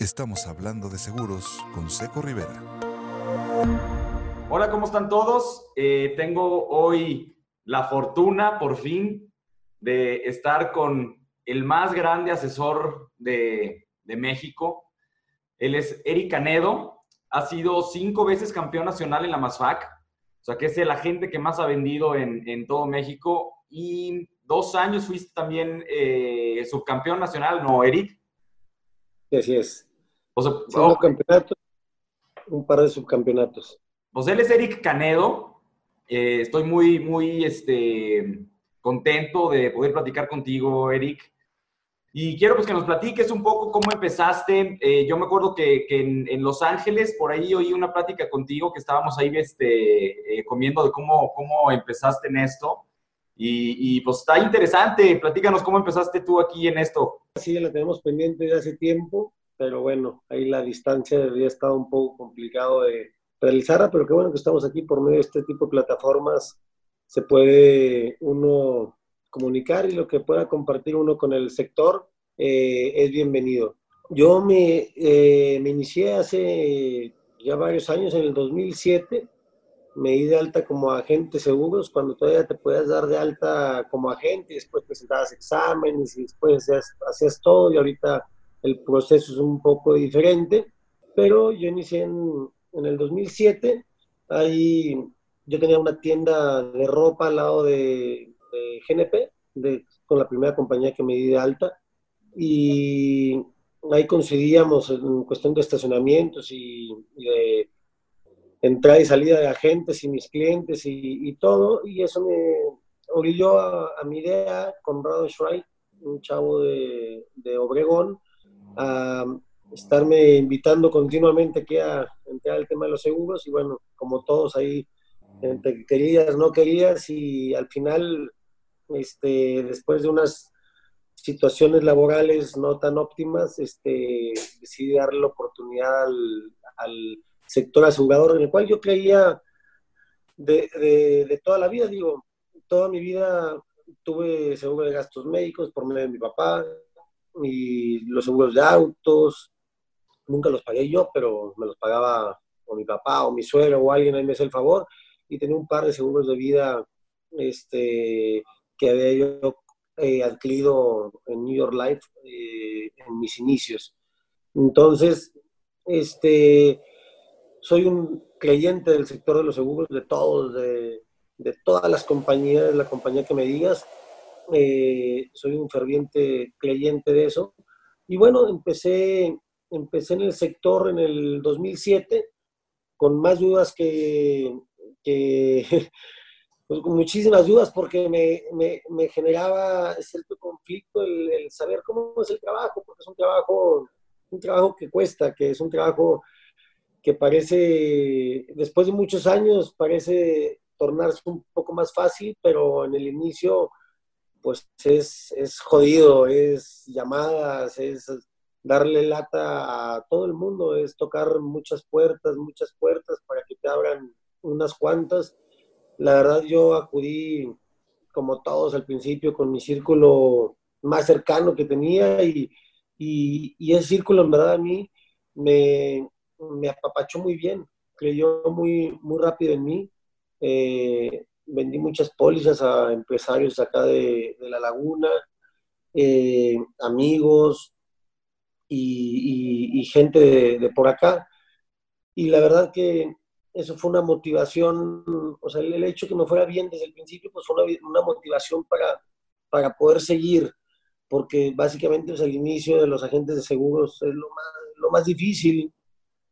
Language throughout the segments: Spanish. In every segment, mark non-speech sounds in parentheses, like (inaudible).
Estamos hablando de seguros con Seco Rivera. Hola, ¿cómo están todos? Eh, tengo hoy la fortuna, por fin, de estar con el más grande asesor de, México. Él es Eric Canedo. Ha sido cinco veces campeón nacional en la MASFAC. O sea, que es el agente que más ha vendido en, todo México. Y dos años fuiste también eh, subcampeón nacional, ¿no, Eric? Sí, así es. O un par de subcampeonatos. Pues él es Eric Canedo. Eh, estoy muy, muy este, contento de poder platicar contigo, Eric. Y quiero pues que nos platiques un poco cómo empezaste. Eh, yo me acuerdo que, en, Los Ángeles, por ahí oí una plática contigo que estábamos ahí este, eh, comiendo de cómo, cómo empezaste en esto. Y, y, pues está interesante. Platícanos cómo empezaste tú aquí en esto. Sí, la tenemos pendiente de hace tiempo pero bueno, ahí la distancia había estado un poco complicado de realizarla, pero qué bueno que estamos aquí por medio de este tipo de plataformas, se puede uno comunicar y lo que pueda compartir uno con el sector eh, es bienvenido. Yo me, eh, me inicié hace ya varios años, en el 2007, me di de alta como agente seguros, cuando todavía te podías dar de alta como agente, y después presentabas exámenes y después hacías, hacías todo y ahorita el proceso es un poco diferente, pero yo inicié en, en el 2007, ahí yo tenía una tienda de ropa al lado de, GNP, de, con la primera compañía que me di de alta, y ahí coincidíamos en cuestión de estacionamientos y, de entrada y salida de agentes y mis clientes y, todo, y eso me orilló a, mi idea, con Rado Schreik, un chavo de, de Obregón, a estarme invitando continuamente aquí a entrar al tema de los seguros. Y bueno, como todos ahí, entre querías, no querías y al final, este, después de unas situaciones laborales no tan óptimas, este, decidí darle la oportunidad al, sector asegurador en el cual yo creía de, de toda la vida, digo, toda mi vida tuve seguro de gastos médicos por medio de mi papá, y los seguros de autos, nunca los pagué yo, pero me los pagaba o mi papá o mi suegro o alguien ahí me hace el favor. Y tenía un par de seguros de vida este, que había yo eh, adquirido en New York Life eh, en mis inicios. Entonces, este, soy un creyente del sector de los seguros, de todos, de, de todas las compañías, la compañía que me digas, eh, soy un ferviente creyente de eso. Y bueno, empecé, empecé en el sector en el 2007 con más dudas que, (laughs) pues, con muchísimas dudas porque me, me, generaba cierto conflicto el, el, saber cómo es el trabajo, porque es un trabajo, un trabajo que cuesta, que es un trabajo que parece, después de muchos años, parece tornarse un poco más fácil, pero en el inicio pues es, es jodido, es llamadas, es darle lata a todo el mundo, es tocar muchas puertas, muchas puertas para que te abran unas cuantas. La verdad yo acudí como todos al principio con mi círculo más cercano que tenía y, y, ese círculo en verdad a mí me, me apapachó muy bien, creyó muy, muy rápido en mí. Eh, vendí muchas pólizas a empresarios acá de, La Laguna, eh, amigos y, gente de, por acá. Y la verdad que eso fue una motivación, o sea, el, hecho que me fuera bien desde el principio, pues fue una, motivación para, para poder seguir, porque básicamente pues, el inicio de los agentes de seguros es lo más, lo más difícil.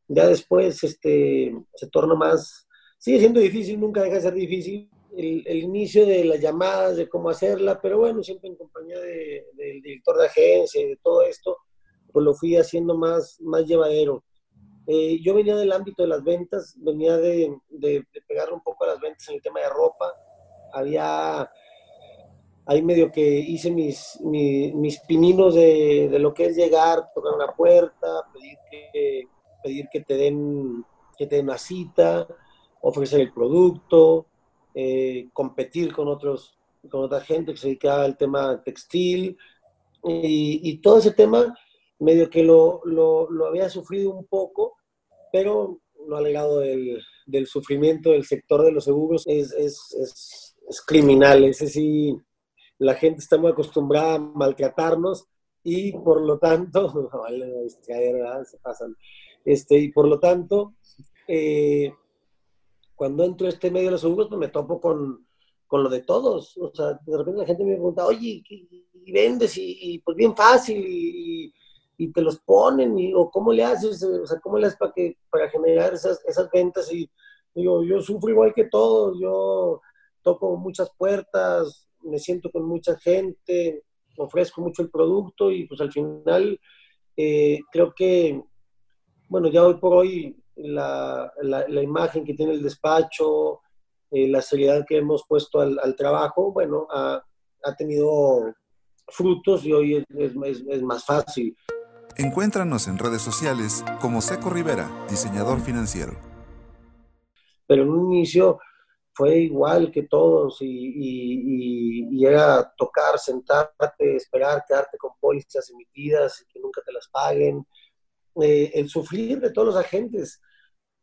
Ya después este, se torna más, sigue siendo difícil, nunca deja de ser difícil, el, inicio de las llamadas, de cómo hacerla, pero bueno, siempre en compañía del director de agencia y de todo esto, pues lo fui haciendo más, más llevadero. Eh, yo venía del ámbito de las ventas, venía de, de, pegar un poco a las ventas en el tema de ropa. Había ahí medio que hice mis, mis, pininos de, de, lo que es llegar, tocar una puerta, pedir que, pedir que te den que te den una cita, ofrecer el producto, eh, competir con, otros, con otra gente que se dedicaba al tema textil y, todo ese tema medio que lo, lo, lo había sufrido un poco, pero no alegado del, del sufrimiento del sector de los seguros es, es, es, es criminal. Ese sí, la gente está muy acostumbrada a maltratarnos y por lo tanto, (laughs) este, y por lo tanto, eh, cuando entro a este medio de los seguros, pues me topo con, con, lo de todos. O sea, de repente la gente me pregunta, oye, ¿y vendes? Y, pues bien fácil, y, te los ponen, y, o cómo le haces, o sea, cómo le haces para, que, para generar esas, esas ventas. Y digo, yo sufro igual que todos, yo toco muchas puertas, me siento con mucha gente, ofrezco mucho el producto y pues al final eh, creo que, bueno, ya hoy por hoy la, la, imagen que tiene el despacho, eh, la seriedad que hemos puesto al, al trabajo, bueno, ha, ha, tenido frutos y hoy es, es, es más fácil. Encuéntranos en redes sociales como Seco Rivera, diseñador financiero. Pero en un inicio fue igual que todos y, y, y, era tocar, sentarte, esperar, quedarte con pólizas emitidas y que nunca te las paguen. Eh, el sufrir de todos los agentes.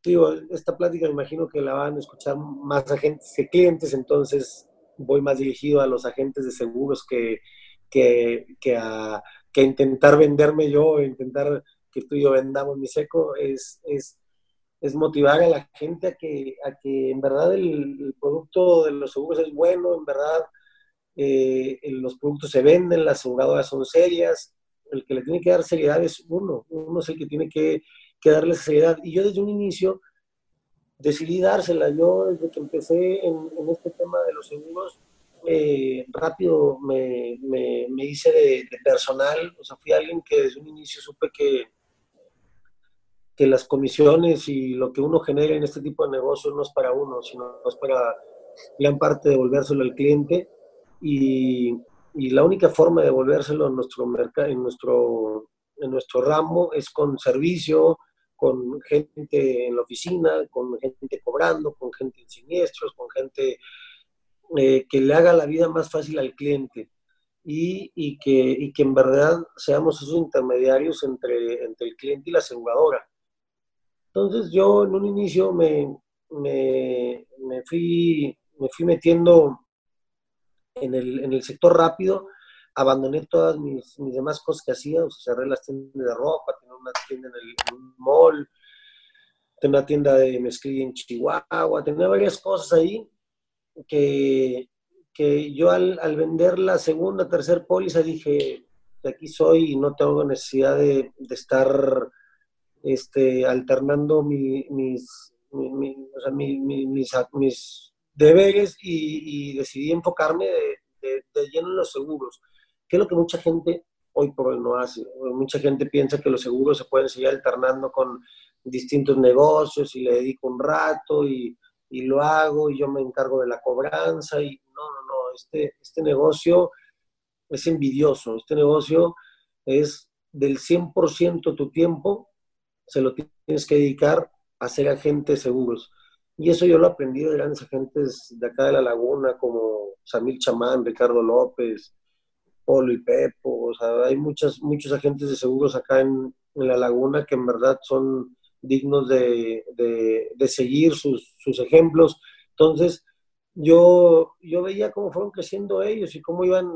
Digo, esta plática me imagino que la van a escuchar más agentes que clientes, entonces voy más dirigido a los agentes de seguros que, que, que, a, intentar venderme yo, intentar que tú y yo vendamos mi seco, es, es es motivar a la gente a que, a que en verdad el, producto de los seguros es bueno, en verdad eh, los productos se venden, las aseguradoras son serias, el que le tiene que dar seriedad es uno, uno es el que tiene que, que darle seriedad. Y yo desde un inicio decidí dársela, yo desde que empecé en, este tema de los seguros, eh, rápido me, me, me hice de, de, personal, o sea, fui alguien que desde un inicio supe que que las comisiones y lo que uno genera en este tipo de negocios no es para uno, sino es para gran parte devolvérselo al cliente. Y, y la única forma de devolvérselo en nuestro mercado, en nuestro, en nuestro ramo es con servicio, con gente en la oficina, con gente cobrando, con gente en siniestros, con gente eh, que le haga la vida más fácil al cliente. Y, y, que, y que en verdad seamos esos intermediarios entre, entre el cliente y la aseguradora. Entonces yo en un inicio me, me, me, fui, me fui metiendo en el, en el, sector rápido, abandoné todas mis, mis, demás cosas que hacía, cerré las tiendas de ropa, tenía una tienda en, el, un mall, tenía una tienda de mezclilla en Chihuahua, tenía varias cosas ahí que, que yo al, al, vender la segunda, tercera póliza dije, de aquí soy y no tengo necesidad de, de estar este, alternando mis, mis, mis, deberes y, decidí enfocarme de, lleno en los seguros, que es lo que mucha gente hoy por hoy no hace. Mucha gente piensa que los seguros se pueden seguir alternando con distintos negocios y le dedico un rato y, y lo hago y yo me encargo de la cobranza y no, no, no, este, este negocio es envidioso, este negocio es del 100% tu tiempo se lo tienes que dedicar a ser agente de seguros. Y eso yo lo aprendí de grandes agentes de acá de la laguna, como Samil Chamán, Ricardo López, Polo y Pepo. O sea, hay muchas, muchos agentes de seguros acá en, la laguna que en verdad son dignos de, de, seguir sus, sus, ejemplos. Entonces, yo, yo veía cómo fueron creciendo ellos y cómo iban,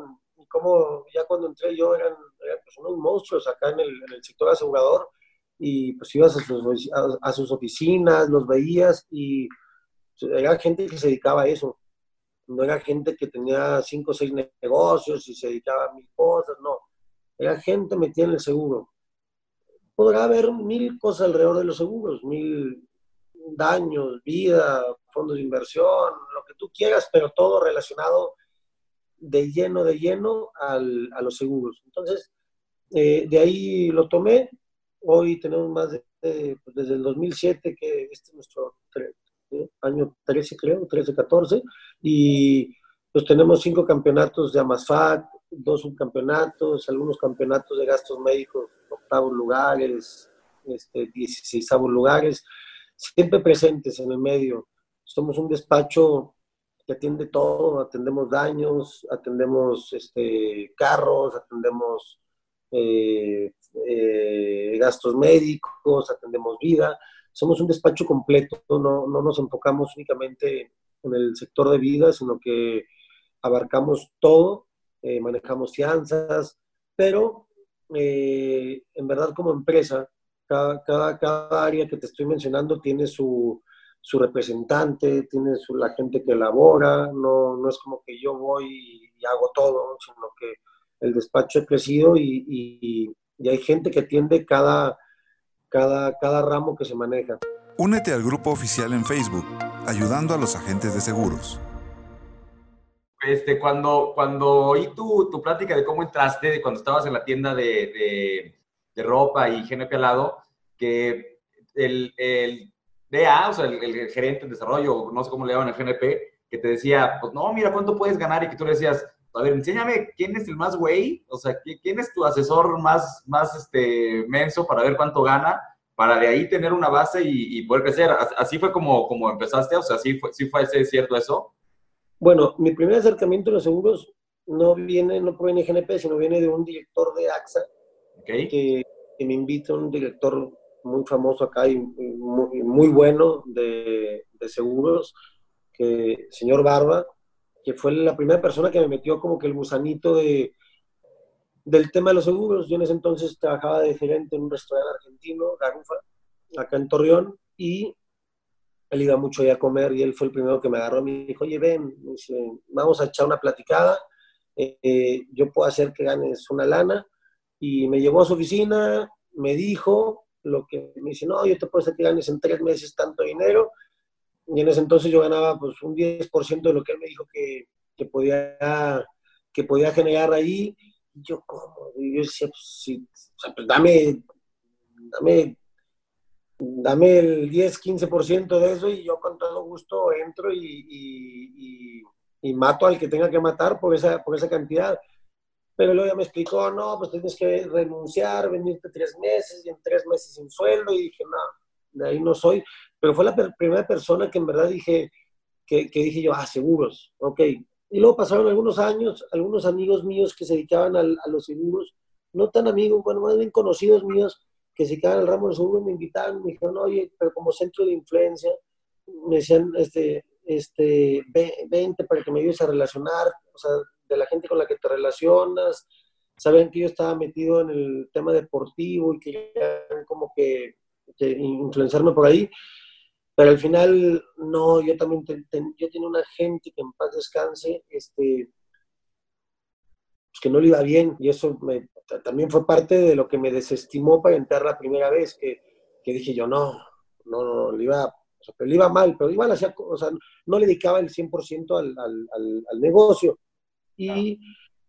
cómo ya cuando entré yo eran, eran pues unos monstruos acá en el sector asegurador y pues ibas a sus, a, sus oficinas, los veías y era gente que se dedicaba a eso. No era gente que tenía cinco o seis negocios y se dedicaba a mil cosas, no. Era gente metida en el seguro. Podrá haber mil cosas alrededor de los seguros, mil daños, vida, fondos de inversión, lo que tú quieras, pero todo relacionado de lleno, de lleno al, a los seguros. Entonces, eh, de ahí lo tomé, Hoy tenemos más de, pues desde el 2007, que este es nuestro año 13, creo, 13, 14, y pues tenemos cinco campeonatos de Amasfat, dos subcampeonatos, algunos campeonatos de gastos médicos, octavos lugares, este, 16 lugares, siempre presentes en el medio. Somos un despacho que atiende todo, atendemos daños, atendemos este, carros, atendemos eh, eh, gastos médicos, atendemos vida. Somos un despacho completo, no, no nos enfocamos únicamente en el sector de vida, sino que abarcamos todo, eh, manejamos fianzas, pero eh, en verdad como empresa, cada, cada, área que te estoy mencionando tiene su, su representante, tiene la gente que elabora, no, no es como que yo voy y, hago todo, sino que el despacho ha crecido y, y, hay gente que atiende cada, cada, cada ramo que se maneja. Únete al grupo oficial en Facebook, ayudando a los agentes de seguros. Este, cuando, cuando oí tu, tu plática de cómo entraste, de cuando estabas en la tienda de, de, de ropa y GNP al lado, que el, el DA, o sea, el, gerente de desarrollo, no sé cómo le llaman el GNP, que te decía, pues no, mira cuánto puedes ganar y que tú le decías, a ver, enséñame quién es el más güey, o sea, quién es tu asesor más, más este, menso para ver cuánto gana, para de ahí tener una base y, poder crecer. Así fue como, como empezaste, o sea, sí fue, sí fue cierto eso. Bueno, mi primer acercamiento a los seguros no viene, no proviene de GNP, sino viene de un director de AXA, que, que, me invita, un director muy famoso acá y muy, bueno de, seguros, que señor Barba, que fue la primera persona que me metió como que el gusanito de, del tema de los seguros. Yo en ese entonces trabajaba de gerente en un restaurante argentino, Garufa, acá en Torreón, y él iba mucho allá a comer y él fue el primero que me agarró me dijo, oye, ven, vamos a echar una platicada, eh, yo puedo hacer que ganes una lana. Y me llevó a su oficina, me dijo, lo que me dice, no, yo te puedo hacer que ganes en tres meses tanto dinero. Y en ese entonces yo ganaba pues un 10% de lo que él me dijo que, que, podía, que podía generar ahí. Y yo, ¿cómo? Y yo decía, pues, sí, pues dame, dame, dame el 10, 15% de eso y yo con todo gusto entro y, y, y, mato al que tenga que matar por esa, por esa cantidad pero luego ya me explicó, no, pues tienes que renunciar, venirte tres meses y en tres meses sin sueldo, y dije, no, de ahí no soy, pero fue la primera persona que en verdad dije, que, que, dije yo, ah, seguros, ok. Y luego pasaron algunos años, algunos amigos míos que se dedicaban a, a los seguros, no tan amigos, bueno, más bien conocidos míos, que se dedicaban al ramo de seguros, me invitaron, me dijeron, oye, pero como centro de influencia, me decían, este, este, vente para que me ayudes a relacionar, o sea, de la gente con la que te relacionas, saben que yo estaba metido en el tema deportivo y que como que, influenciarme por ahí, pero al final no, yo también yo tenía una gente que en paz descanse, este, pues que no le iba bien y eso también fue parte de lo que me desestimó para entrar la primera vez, que, que dije yo, no, no, no, le iba, pero le iba mal, pero igual hacía, o sea, no le dedicaba el 100% al, al, al negocio. Y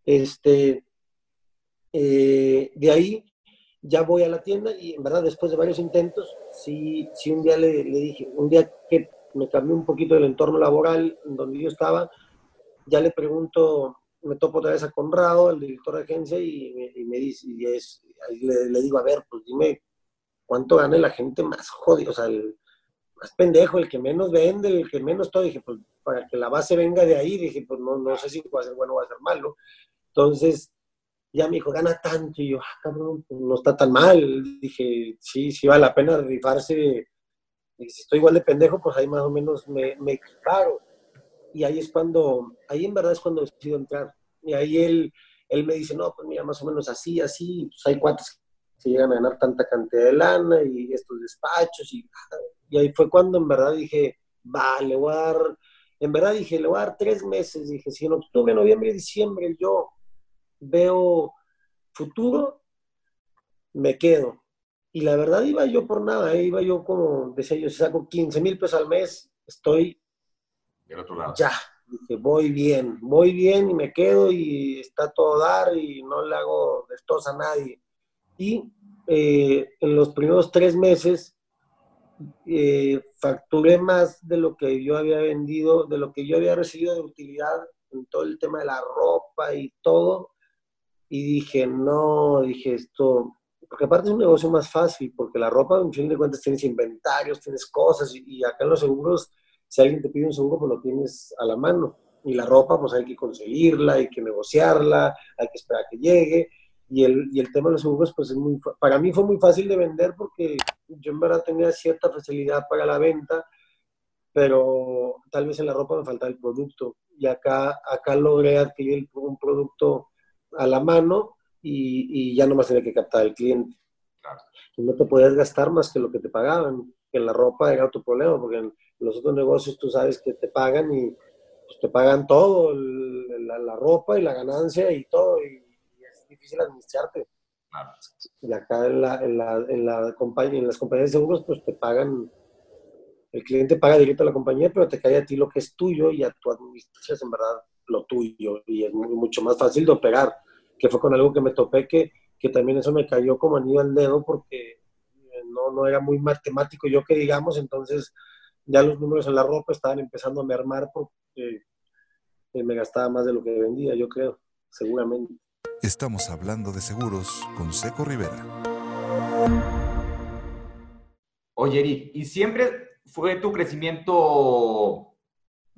este, eh, de ahí ya voy a la tienda y en verdad después de varios intentos, sí, sí un día le, dije, un día que me cambió un poquito el entorno laboral en donde yo estaba, ya le pregunto, me topo otra vez a Conrado, el director de agencia, y me, dice, y es, ahí le, digo, a ver, pues dime, ¿cuánto gana la gente más jodido? O sea, el más pendejo, el que menos vende, el que menos todo. Dije, pues para que la base venga de ahí, dije, pues no, no sé si va a ser bueno o va a ser malo. Entonces, ya me dijo, gana tanto. Y yo, ah, cabrón, pues, no está tan mal. Dije, sí, sí vale la pena rifarse. Y si estoy igual de pendejo, pues ahí más o menos me, me equiparo. Y ahí es cuando, ahí en verdad es cuando decido entrar. Y ahí él, él me dice, no, pues mira, más o menos así, así. Pues hay cuates que llegan a ganar tanta cantidad de lana y estos despachos. Y, y ahí fue cuando en verdad dije, vale, voy a dar en verdad dije, le voy a dar tres meses. Dije, si en octubre, noviembre diciembre yo veo futuro, me quedo. Y la verdad iba yo por nada, ¿eh? iba yo como, decía yo, si saco 15 mil pesos al mes, estoy otro lado. ya. Dije, voy bien, voy bien y me quedo y está todo dar y no le hago destos a nadie. Y eh, en los primeros tres meses eh, facturé más de lo que yo había vendido, de lo que yo había recibido de utilidad en todo el tema de la ropa y todo. Y dije, no, dije esto, porque aparte es un negocio más fácil, porque la ropa, en fin de cuentas, tienes inventarios, tienes cosas, y, acá en los seguros, si alguien te pide un seguro, pues lo tienes a la mano. Y la ropa, pues hay que conseguirla, hay que negociarla, hay que esperar a que llegue. y el, y el tema de los seguros, pues es muy, para mí fue muy fácil de vender porque yo en verdad tenía cierta facilidad para la venta, pero tal vez en la ropa me faltaba el producto. Y acá, acá logré adquirir un producto a la mano y, y ya no más tenía que captar al cliente. Y no te podías gastar más que lo que te pagaban. En la ropa era otro problema, porque en los otros negocios tú sabes que te pagan y pues, te pagan todo, la, la, ropa y la ganancia y todo. Y, difícil administrarte. Y acá en, la, en, la, en, la compañía, en las compañías de seguros, pues te pagan, el cliente paga directo a la compañía, pero te cae a ti lo que es tuyo y a tu administras en verdad lo tuyo. Y es mucho más fácil de operar, que fue con algo que me topé, que, que también eso me cayó como anillo al dedo, porque no, no era muy matemático yo que digamos, entonces ya los números en la ropa estaban empezando a mermar porque me gastaba más de lo que vendía, yo creo, seguramente. Estamos hablando de seguros con Seco Rivera. Oye, Eric, ¿y siempre fue tu crecimiento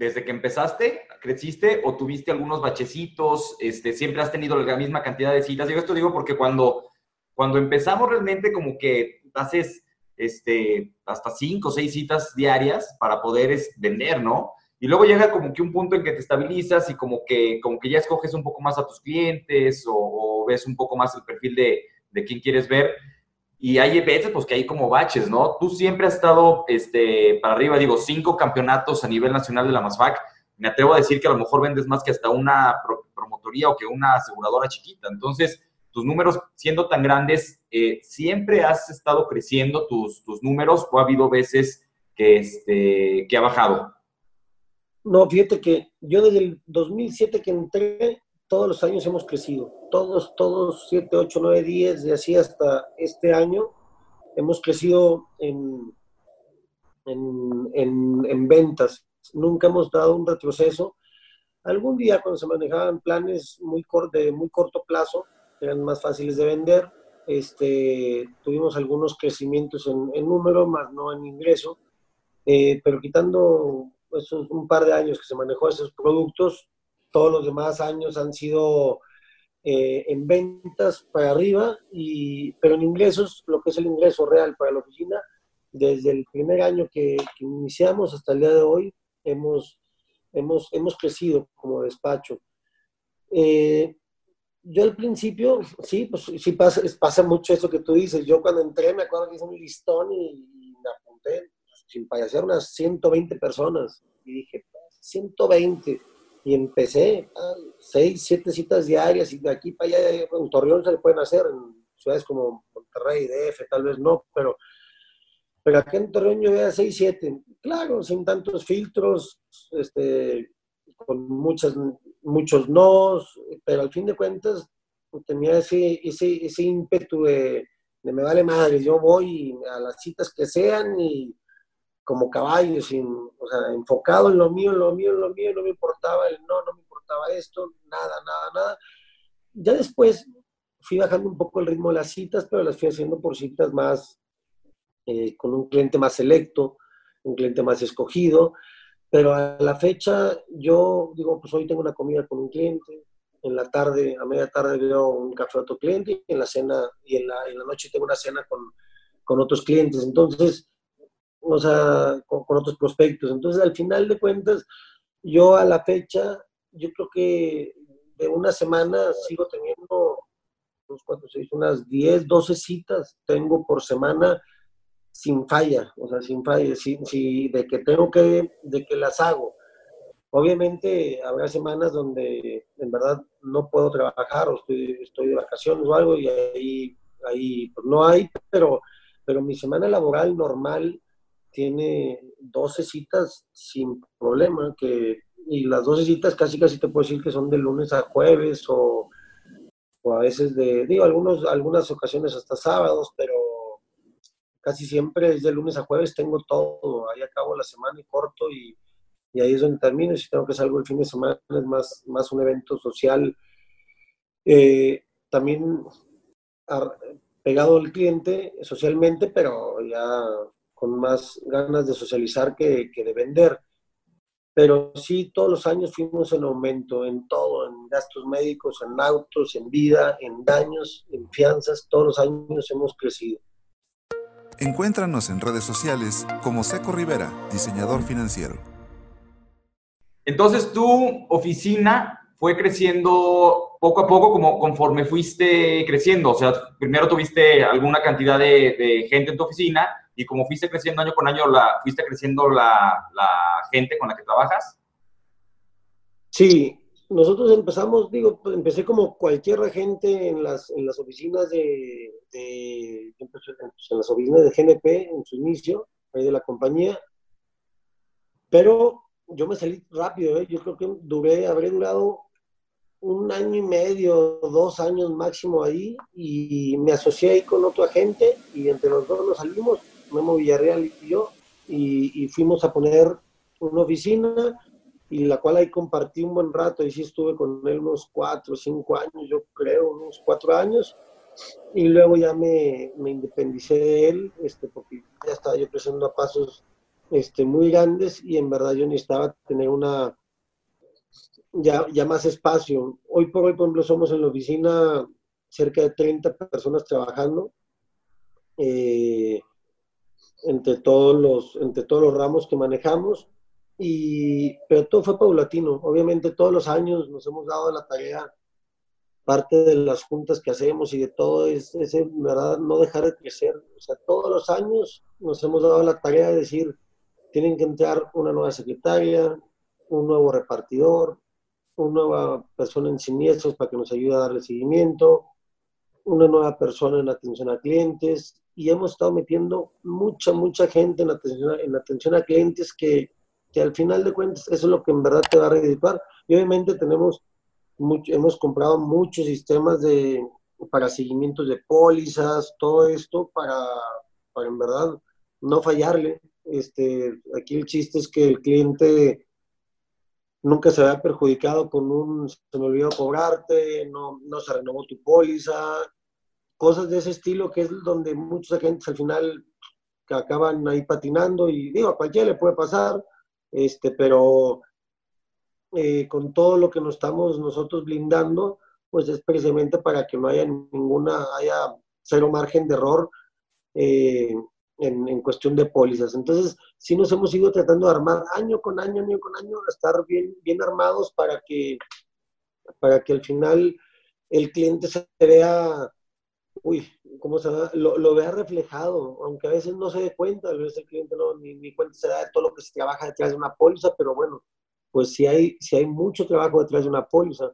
desde que empezaste? ¿Creciste o tuviste algunos bachecitos? Este, ¿Siempre has tenido la misma cantidad de citas? Yo esto digo porque cuando, cuando empezamos realmente como que haces este, hasta cinco o seis citas diarias para poder vender, ¿no? Y luego llega como que un punto en que te estabilizas y como que, como que ya escoges un poco más a tus clientes o, ves un poco más el perfil de, de quién quieres ver. Y hay veces pues que hay como baches, ¿no? Tú siempre has estado este, para arriba, digo, cinco campeonatos a nivel nacional de la MASFAC. Me atrevo a decir que a lo mejor vendes más que hasta una promotoría o que una aseguradora chiquita. Entonces, tus números siendo tan grandes, eh, ¿siempre has estado creciendo tus, tus números o ha habido veces que, este, que ha bajado? No, fíjate que yo desde el 2007 que entré, todos los años hemos crecido. Todos, todos, 7, 8, 9, 10, de así hasta este año, hemos crecido en, en, en, ventas. Nunca hemos dado un retroceso. Algún día cuando se manejaban planes muy de muy corto plazo, eran más fáciles de vender, este, tuvimos algunos crecimientos en, en número, más no en ingreso, eh, pero quitando pues, un par de años que se manejó esos productos, todos los demás años han sido eh, en ventas para arriba, y, pero en ingresos, lo que es el ingreso real para la oficina, desde el primer año que, iniciamos hasta el día de hoy, hemos, hemos, hemos crecido como despacho. Eh, yo al principio, sí, pues sí pasa, pasa mucho eso que tú dices. Yo cuando entré me acuerdo que hice un listón y, me apunté sin payasear, unas 120 personas. Y dije, 120. Y empecé, a 6, 7 citas diarias y de aquí para allá, en Torreón se le pueden hacer, en ciudades como Monterrey, DF, tal vez no, pero, pero aquí en Torreón yo veía 6, 7. Claro, sin tantos filtros, este, con muchas, muchos nos, pero al fin de cuentas tenía ese, ese, ese ímpetu de, de me vale madre, yo voy a las citas que sean y como caballo, sin, o sea, enfocado en lo mío, en lo mío, en lo mío, no me importaba el no, no me importaba esto, nada, nada, nada. Ya después fui bajando un poco el ritmo de las citas, pero las fui haciendo por citas más, eh, con un cliente más selecto, un cliente más escogido, pero a la fecha yo digo, pues hoy tengo una comida con un cliente, en la tarde, a media tarde veo un café a otro cliente, y en la cena, y en la, en la noche tengo una cena con, con otros clientes. Entonces, o sea, con, otros prospectos. Entonces, al final de cuentas, yo a la fecha, yo creo que de una semana sigo teniendo unos cuatro, seis, unas 10, 12 citas tengo por semana sin falla, o sea, sin falla, sin, de que tengo que, de que las hago. Obviamente habrá semanas donde en verdad no puedo trabajar o estoy, estoy de vacaciones o algo y ahí, ahí pues no hay, pero, pero mi semana laboral normal tiene 12 citas sin problema, que, y las 12 citas casi casi te puedo decir que son de lunes a jueves o, o a veces de, digo, algunos, algunas ocasiones hasta sábados, pero casi siempre es de lunes a jueves, tengo todo, ahí acabo la semana y corto y, y ahí es donde termino, si tengo que salgo el fin de semana es más, más un evento social. Eh, también pegado al cliente socialmente, pero ya con más ganas de socializar que, que de vender. pero sí todos los años fuimos en aumento en todo, en gastos médicos, en autos, en vida, en daños, en fianzas, todos los años hemos crecido. Encuéntranos en redes sociales como Seco Rivera, diseñador financiero. Entonces tu oficina fue creciendo poco a poco como conforme fuiste creciendo. O sea, primero tuviste alguna cantidad de, gente en tu oficina y como fuiste creciendo año con año, fuiste creciendo la, gente con la que trabajas. Sí, nosotros empezamos, digo, pues, empecé como cualquier gente en las, oficinas de, en las oficinas de GNP en su inicio, ahí de la compañía, pero yo me salí rápido, ¿eh? yo creo que duré, habré durado un año y medio, dos años máximo ahí y me asocié ahí con otro agente y entre los dos nos salimos, Memo Villarreal y yo, y, fuimos a poner una oficina y la cual ahí compartí un buen rato y sí estuve con él unos cuatro, cinco años, yo creo, unos cuatro años y luego ya me, me independicé de él este, porque ya estaba yo creciendo a pasos este, muy grandes y en verdad yo necesitaba tener una ya, ya más espacio. Hoy por hoy, por ejemplo, somos en la oficina cerca de 30 personas trabajando eh, entre, todos los, entre todos los ramos que manejamos, y, pero todo fue paulatino. Obviamente todos los años nos hemos dado la tarea, parte de las juntas que hacemos y de todo es, es verdad, no dejar de crecer. O sea, todos los años nos hemos dado la tarea de decir, tienen que entrar una nueva secretaria, un nuevo repartidor, una nueva persona en siniestros para que nos ayude a darle seguimiento, una nueva persona en atención a clientes y hemos estado metiendo mucha, mucha gente en atención, en atención a clientes que, que al final de cuentas eso es lo que en verdad te va a redituar. Y obviamente tenemos, mucho, hemos comprado muchos sistemas de, para seguimientos de pólizas, todo esto para, para en verdad no fallarle. Este, aquí el chiste es que el cliente nunca se vea perjudicado con un, se me olvidó cobrarte, no, no se renovó tu póliza, cosas de ese estilo que es donde muchos agentes al final que acaban ahí patinando y digo, a cualquiera le puede pasar, este, pero eh, con todo lo que nos estamos nosotros blindando, pues es precisamente para que no haya ninguna, haya cero margen de error eh, en, cuestión de pólizas. Entonces, sí nos hemos ido tratando de armar año con año, año con año, estar bien, bien armados para que, para que al final el cliente se vea, uy, ¿cómo se llama? Lo, vea reflejado, aunque a veces no se dé cuenta, a veces el cliente no, ni, ni cuenta se da de todo lo que se trabaja detrás de una póliza, pero bueno, pues si hay, si hay mucho trabajo detrás de una póliza.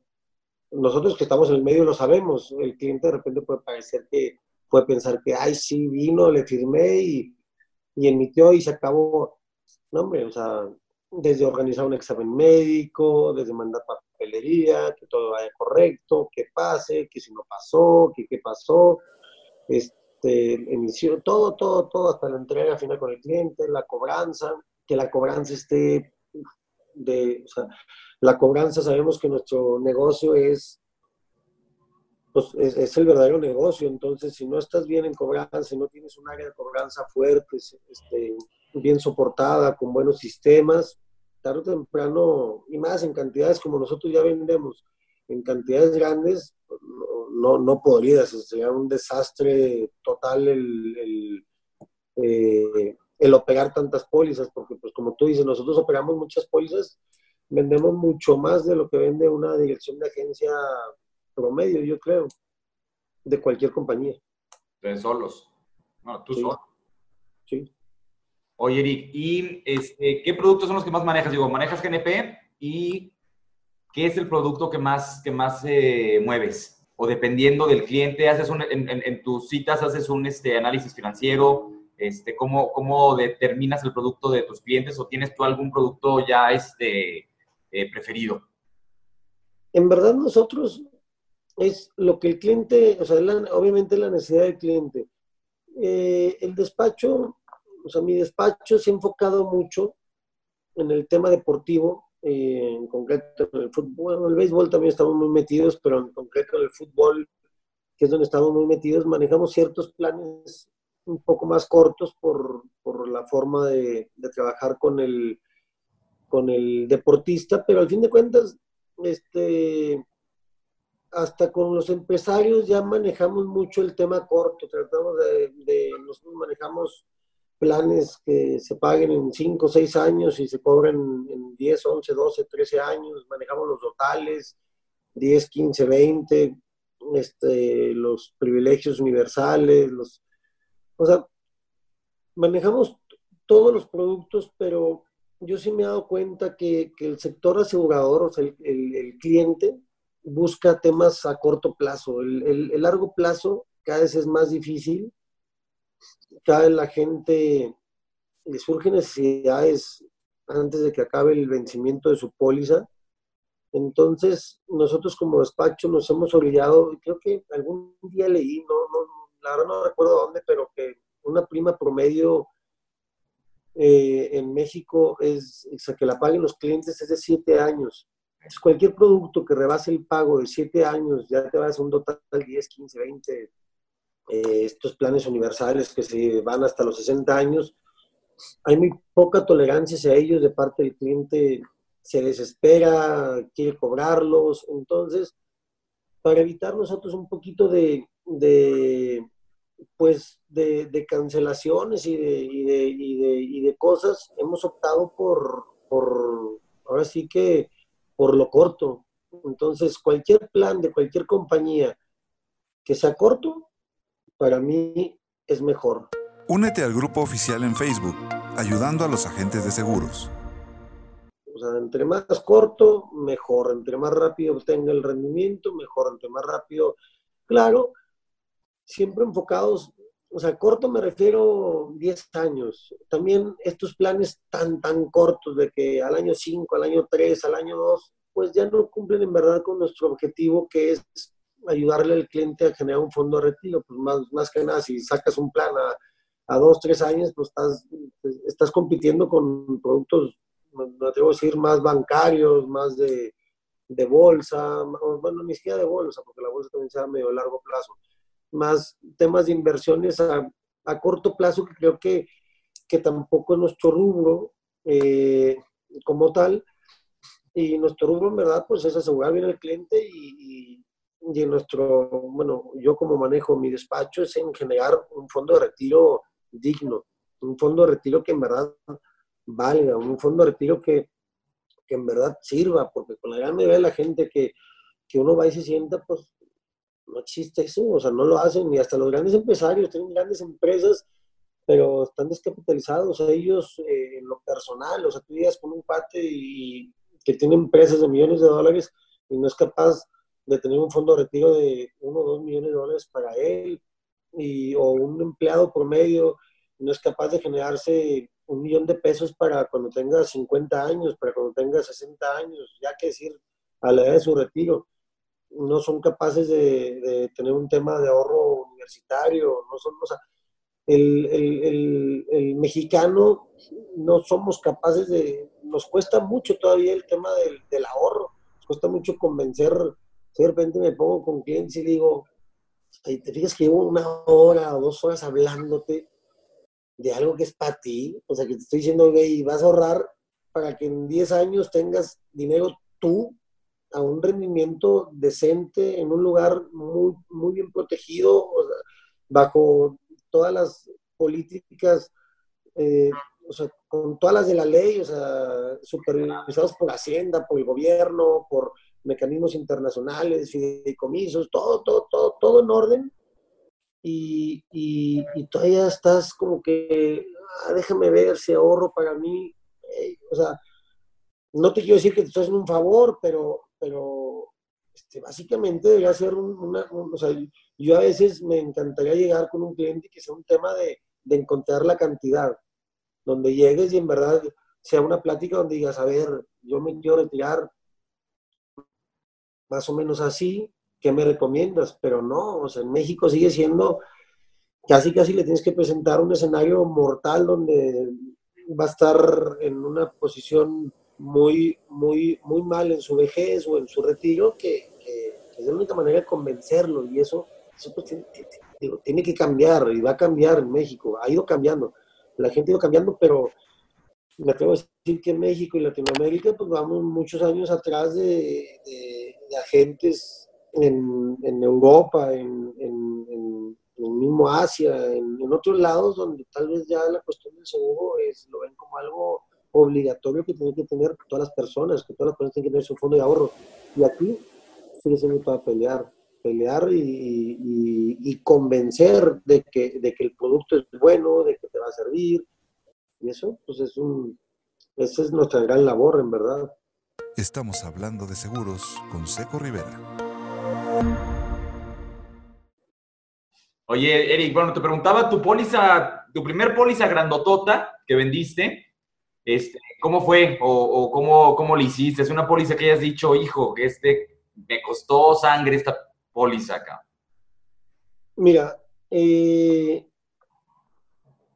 Nosotros que estamos en el medio lo sabemos, el cliente de repente puede parecer que, puede pensar que, ay, sí, vino, le firmé y, y emitió y se acabó. No, hombre, o sea, desde organizar un examen médico, desde mandar papelería, que todo vaya correcto, que pase, que si no pasó, que qué pasó, este, inició, todo, todo, todo, hasta la entrega final con el cliente, la cobranza, que la cobranza esté de, o sea, la cobranza, sabemos que nuestro negocio es pues es, el verdadero negocio. Entonces, si no estás bien en cobranza, si no tienes un área de cobranza fuerte, este, bien soportada, con buenos sistemas, tarde o temprano, y más en cantidades como nosotros ya vendemos, en cantidades grandes, no, no podrías, sería un desastre total el, el, eh, el operar tantas pólizas, porque pues como tú dices, nosotros operamos muchas pólizas, vendemos mucho más de lo que vende una dirección de agencia promedio, yo creo, de cualquier compañía. De solos. No, tú solo. Sí. Oye, Eric, ¿y este, qué productos son los que más manejas? Digo, ¿manejas GNP? ¿Y qué es el producto que más, que más eh, mueves? O dependiendo del cliente, haces en, tus citas haces un este, análisis financiero, este, ¿cómo, ¿cómo determinas el producto de tus clientes o tienes tú algún producto ya este, eh, preferido? En verdad nosotros es lo que el cliente, o sea, obviamente la necesidad del cliente. Eh, el despacho, o sea, mi despacho se ha enfocado mucho en el tema deportivo, eh, en concreto en el fútbol, en el béisbol también estamos muy metidos, pero en concreto en el fútbol, que es donde estamos muy metidos, manejamos ciertos planes un poco más cortos por, por la forma de, de trabajar con el, con el deportista, pero al fin de cuentas, este, hasta con los empresarios ya manejamos mucho el tema corto, tratamos de, nosotros manejamos planes que se paguen en 5 o 6 años y se cobren en 10, 11, 12, 13 años, manejamos los totales, 10, 15, 20, este, los privilegios universales, los, o sea, manejamos todos los productos, pero yo sí me he dado cuenta que, el sector asegurador, o sea, el, cliente, busca temas a corto plazo. El, largo plazo cada vez es más difícil. Cada vez la gente le surgen necesidades antes de que acabe el vencimiento de su póliza. Entonces, nosotros como despacho nos hemos obligado, creo que algún día leí, no, no, la verdad no recuerdo dónde, pero que una prima promedio eh, en México es, sea, que la paguen los clientes es de siete años. cualquier producto que rebase el pago de siete años, ya te vas a un total 10, 15, 20, estos planes universales que se van hasta los 60 años, hay muy poca tolerancia hacia ellos de parte del cliente, se desespera, quiere cobrarlos. Entonces, para evitar nosotros un poquito de, pues de, cancelaciones y de, y, de, cosas, hemos optado por, por, ahora sí que, por lo corto. Entonces, cualquier plan de cualquier compañía que sea corto, para mí es mejor. Únete al grupo oficial en Facebook, ayudando a los agentes de seguros. O sea, entre más corto, mejor. Entre más rápido obtenga el rendimiento, mejor. Entre más rápido, claro, siempre enfocados, o sea, corto me refiero 10 años. También estos planes tan, tan cortos de que al año 5, al año 3, al año 2, pues ya no cumplen en verdad con nuestro objetivo que es ayudarle al cliente a generar un fondo de retiro. Pues más, más que nada, si sacas un plan a, a dos, tres años, pues estás, estás compitiendo con productos, no te voy a decir, más bancarios, más de, de bolsa, bueno, ni siquiera de bolsa, porque la bolsa también se da medio largo plazo más temas de inversiones a, corto plazo, que creo que, que tampoco es nuestro rubro eh, como tal. Y nuestro rubro, en verdad, pues es asegurar bien al cliente y, y, nuestro, bueno, yo como manejo mi despacho es en generar un fondo de retiro digno, un fondo de retiro que en verdad valga, un fondo de retiro que, que en verdad sirva, porque con la gran mayoría de la gente que, que uno va y se sienta, pues no existe eso, o sea, no lo hacen, ni hasta los grandes empresarios, tienen grandes empresas, pero están descapitalizados, ellos eh, en lo personal, o sea, tú llegas con un pate y, que tiene empresas de millones de dólares y no es capaz de tener un fondo de retiro de uno o dos millones de dólares para él, y, o un empleado promedio no es capaz de generarse un millón de pesos para cuando tenga 50 años, para cuando tenga 60 años, ya que decir a la edad de su retiro no son capaces de, tener un tema de ahorro universitario, no son, o sea, el, mexicano no somos capaces de, nos cuesta mucho todavía el tema del, ahorro, nos cuesta mucho convencer, de repente me pongo con clientes y digo, te fijas que llevo una hora o dos horas hablándote de algo que es para ti, o sea, que te estoy diciendo, güey, vas a ahorrar para que en 10 años tengas dinero tú a un rendimiento decente en un lugar muy, muy bien protegido, bajo todas las políticas, eh, o sea, con todas las de la ley, o sea, supervisados por Hacienda, por el gobierno, por mecanismos internacionales, fideicomisos, todo, todo, todo, todo en orden. Y, y, todavía estás como que, ah, déjame ver si ahorro para mí. o sea, no te quiero decir que te estoy haciendo un favor, pero pero este, básicamente debería ser una, o sea, yo a veces me encantaría llegar con un cliente que sea un tema de, de encontrar la cantidad, donde llegues y en verdad sea una plática donde digas, a ver, yo me quiero retirar más o menos así, ¿qué me recomiendas? Pero no, o sea, en México sigue siendo, casi casi le tienes que presentar un escenario mortal donde va a estar en una posición muy, muy, muy mal en su vejez o en su retiro, que, es la única manera de convencerlo y eso, pues tiene, que cambiar y va a cambiar en México, ha ido cambiando, la gente ha ido cambiando, pero me atrevo a decir que México y Latinoamérica, pues vamos muchos años atrás de, agentes en, Europa, en, en, el mismo Asia, en, otros lados donde tal vez ya la cuestión del seguro es, lo ven como algo obligatorio que tienen que tener todas las personas, que todas las personas tienen que tener su fondo de ahorro. Y aquí sigue siendo para pelear, pelear y, convencer de que, de que el producto es bueno, de que te va a servir. Y eso, pues es un, esa es nuestra gran labor, en verdad. Estamos hablando de seguros con Seco Rivera. Oye, Eric, bueno, te preguntaba tu póliza, tu primer póliza grandotota que vendiste, este, ¿cómo fue o, cómo, cómo le hiciste? ¿Es una póliza que hayas dicho, hijo, que este me costó sangre esta póliza acá? Mira, eh,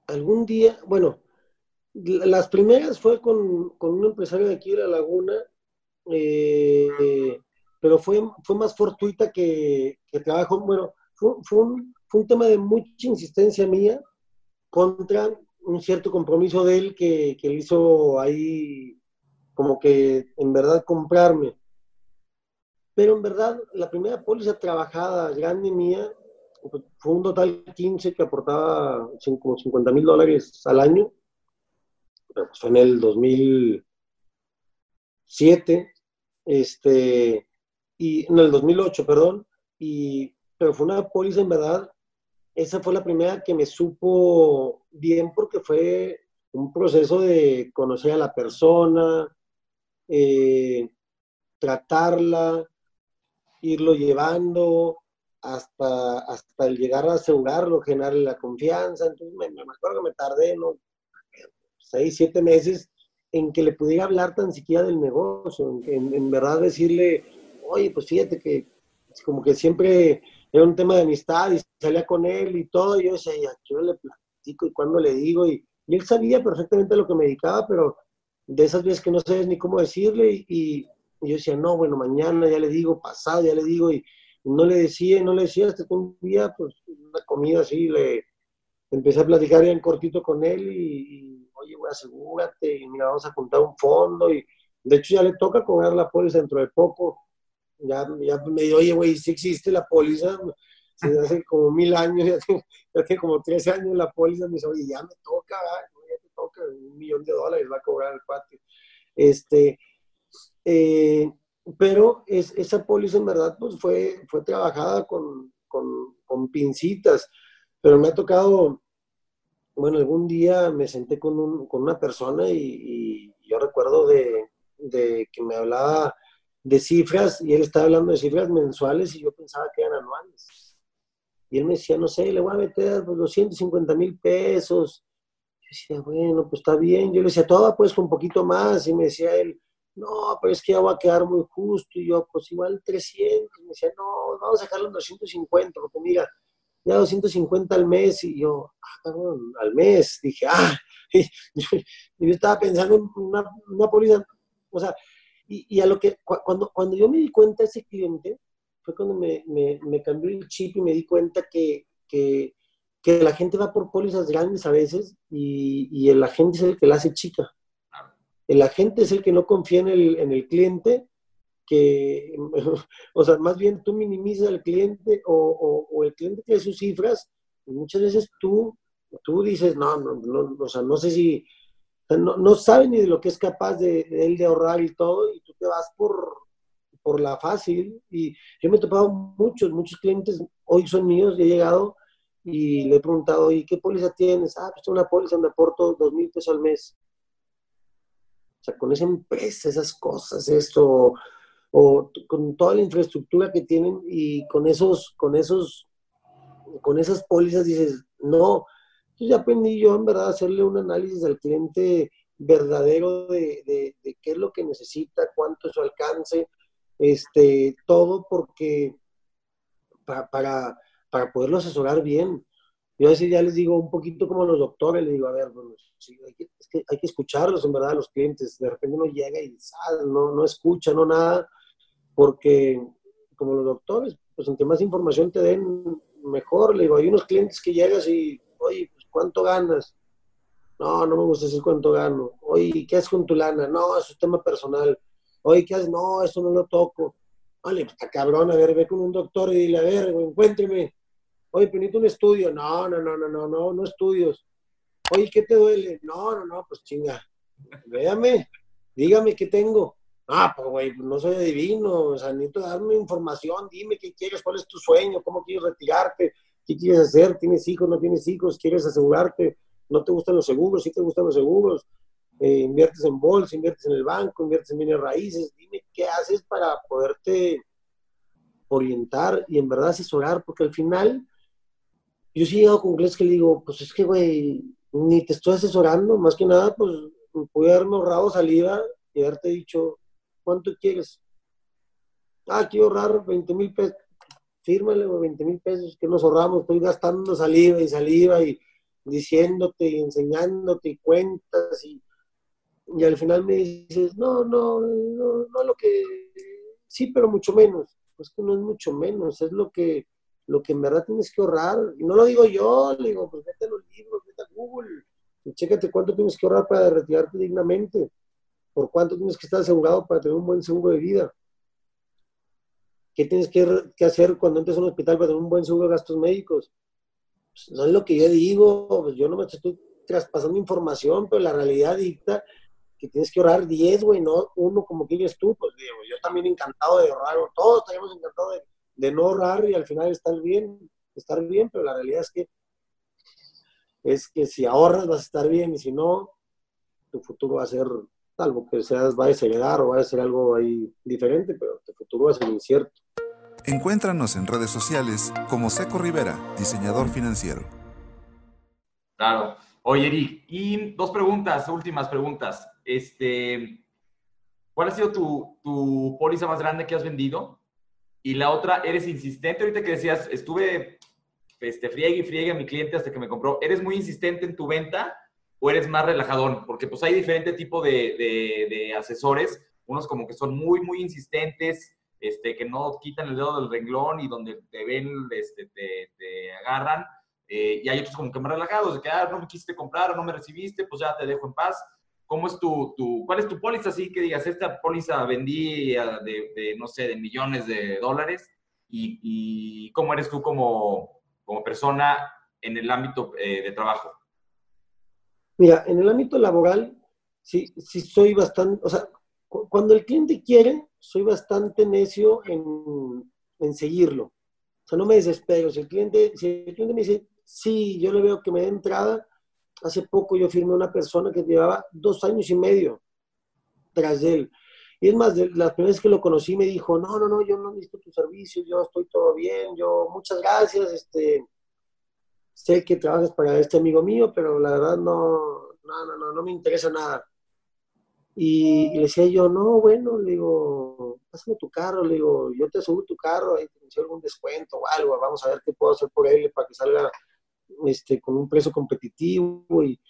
algún día, bueno, las primeras fue con, un empresario de aquí de La Laguna, eh, pero fue, fue más fortuita que, que trabajo, bueno, fue, un, fue un tema de mucha insistencia mía contra un cierto compromiso de él que, que hizo ahí como que en verdad comprarme. Pero en verdad, la primera póliza trabajada grande mía pues, fue un total 15 que aportaba como 50 mil dólares al año. Pues, fue en el 2007, este, y en el 2008, perdón. Y, pero fue una póliza en verdad esa fue la primera que me supo bien porque fue un proceso de conocer a la persona, eh, tratarla, irlo llevando hasta, hasta el llegar a asegurarlo, generarle la confianza. Entonces me, me acuerdo que me tardé ¿no? seis, siete meses en que le pudiera hablar tan siquiera del negocio, en, verdad decirle, oye, pues fíjate que como que siempre era un tema de amistad y salía con él y todo, y yo decía, yo le platico y cuando le digo, y, él sabía perfectamente lo que me dedicaba, pero de esas veces que no sabes ni cómo decirle, y, yo decía, no, bueno, mañana ya le digo, pasado ya le digo, y, no le decía, no le decía, hasta que un día, pues, una comida así, le empecé a platicar ya en cortito con él, y, asegúrate, y mira, vamos a contar un fondo, y de hecho ya le toca cobrar la póliza dentro de poco, ya, ya me dijo, oye, güey, sí existe la póliza, (laughs) hace como mil años, ya tiene, como 13 años la póliza, me dice, oye, ya me toca, ya te toca, un millón de dólares va a cobrar el patio. Este, eh, pero es, esa póliza en verdad pues fue, fue trabajada con, con, con, pincitas, pero me ha tocado, bueno, algún día me senté con, un, con una persona y, yo recuerdo de, que me hablaba de cifras y él estaba hablando de cifras mensuales y yo pensaba que eran anuales. Y él me decía, no sé, le voy a meter pues, 250 mil pesos. Yo decía, bueno, pues está bien. Yo le decía, todo pues con un poquito más. Y me decía él, no, pero es que ya va a quedar muy justo. Y yo, pues igual 300. Y me decía, no, vamos a sacarlo en 250, porque mira, ya 250 al mes. Y yo, ah, al mes. Dije, ah, (laughs) y yo, estaba pensando en una, una póliza, o sea, y, a lo que, cuando, cuando yo me di cuenta de ese cliente, fue cuando me, me, cambió el chip y me di cuenta que, que, que, la gente va por pólizas grandes a veces y, y el agente es el que la hace chica. El agente es el que no confía en el, en el cliente, que, (laughs) o sea, más bien tú minimizas al cliente o, o, el cliente tiene sus cifras y muchas veces tú, tú dices, no, no, o sea, no sé si no, no, sabe ni de lo que es capaz de, él de ahorrar y todo, y tú te vas por, por la fácil. Y yo me he topado muchos, muchos clientes, hoy son míos, y he llegado y le he preguntado, ¿y qué póliza tienes? Ah, pues una póliza donde aporto dos mil pesos al mes. O sea, con esa empresa, esas cosas, esto, o con toda la infraestructura que tienen y con esos, con esos, con esas pólizas dices, no, ya aprendí yo en verdad a hacerle un análisis al cliente verdadero de, de, qué es lo que necesita, cuánto es su alcance, este, todo porque para, para, para poderlo asesorar bien. Yo a ya les digo un poquito como los doctores, les digo, a ver, bueno, hay, que, es que hay que escucharlos en verdad a los clientes. De repente uno llega y no, no escucha, no nada, porque como los doctores, pues entre más información te den, mejor. Le digo, hay unos clientes que llegas y, oye, pues ¿cuánto ganas? No, no me gusta decir cuánto gano. Oye, ¿qué haces con tu lana? No, es tema personal. Oye, ¿qué haces? No, eso no lo toco. Vale, pues está cabrón, a ver, ve con un doctor y dile, a ver, encuéntreme. Oye, necesito un estudio. No, no, no, no, no, no, no estudios. Oye, ¿qué te duele? No, no, no, pues chinga. Véame, dígame qué tengo. Ah, pues güey, no soy adivino, o sea, necesito darme información, dime qué quieres, cuál es tu sueño, cómo quieres retirarte, qué quieres hacer, tienes hijos, no tienes hijos, quieres asegurarte, no te gustan los seguros, sí te gustan los seguros, eh, inviertes en bolsa, inviertes en el banco, inviertes en bienes raíces, dime qué haces para poderte orientar y en verdad asesorar, porque al final yo sí he llegado con clientes que le digo, pues es que, güey, ni te estoy asesorando, más que nada, pues pude haberme ahorrado saliva y haberte dicho, ¿cuánto quieres? Ah, quiero ahorrar 20 mil pesos. Fírmale 20 mil pesos que nos ahorramos. Estoy gastando saliva y saliva y diciéndote y enseñándote y cuentas y, y al final me dices, no, no, no, no lo que, sí, pero mucho menos. Pues que no es mucho menos, es lo que, lo que en verdad tienes que ahorrar. Y no lo digo yo, le digo, pues vete a los libros, vete a Google y chécate cuánto tienes que ahorrar para retirarte dignamente por cuánto tienes que estar asegurado para tener un buen seguro de vida. ¿Qué tienes que, hacer cuando entres a un hospital para tener un buen seguro de gastos médicos? Pues, no es lo que yo digo, pues, yo no me estoy traspasando información, pero la realidad dicta que tienes que ahorrar 10, güey, no uno como que eres tú. Pues digo, yo también encantado de ahorrar, todos estaríamos encantados de, de no ahorrar y al final estar bien, estar bien, pero la realidad es que es que si ahorras vas a estar bien y si no, tu futuro va a ser algo que seas, va a heredar o va a ser algo ahí diferente, pero tu futuro va a ser incierto. Encuéntranos en redes sociales como Seco Rivera, diseñador financiero. Claro. Oye, Eric, y dos preguntas, últimas preguntas. Este, ¿Cuál ha sido tu, tu póliza más grande que has vendido? Y la otra, eres insistente. Ahorita que decías, estuve este, friegue y friegue a mi cliente hasta que me compró. ¿Eres muy insistente en tu venta o eres más relajadón? Porque pues hay diferente tipo de, de, asesores, unos como que son muy, muy insistentes, este, que no quitan el dedo del renglón y donde te ven, este, te, te agarran. Eh, y hay otros como que más relajados, de que, ah, no me quisiste comprar o no me recibiste, pues ya te dejo en paz. ¿Cómo es tu, tu cuál es tu póliza? Así que digas, esta póliza vendí de, de no sé, de millones de dólares. Y, y, cómo eres tú como, como persona en el ámbito eh, de trabajo? Mira, en el ámbito laboral, sí, sí soy bastante, o sea, cuando el cliente quiere, soy bastante necio en, en seguirlo. O sea, no me desespero. Si el, cliente, si el cliente me dice, sí, yo le veo que me dé entrada, hace poco yo firmé una persona que llevaba dos años y medio tras él. Y es más, de las primeras que lo conocí me dijo, no, no, no, yo no necesito tu servicio, yo estoy todo bien, yo, muchas gracias, este, sé que trabajas para este amigo mío, pero la verdad no, no, no, no, no me interesa nada. Y, le decía yo, no, bueno, le digo, pásame tu carro, le digo, yo te subo tu carro, ahí te algún descuento o algo, vamos a ver qué puedo hacer por él para que salga este, con un precio competitivo y,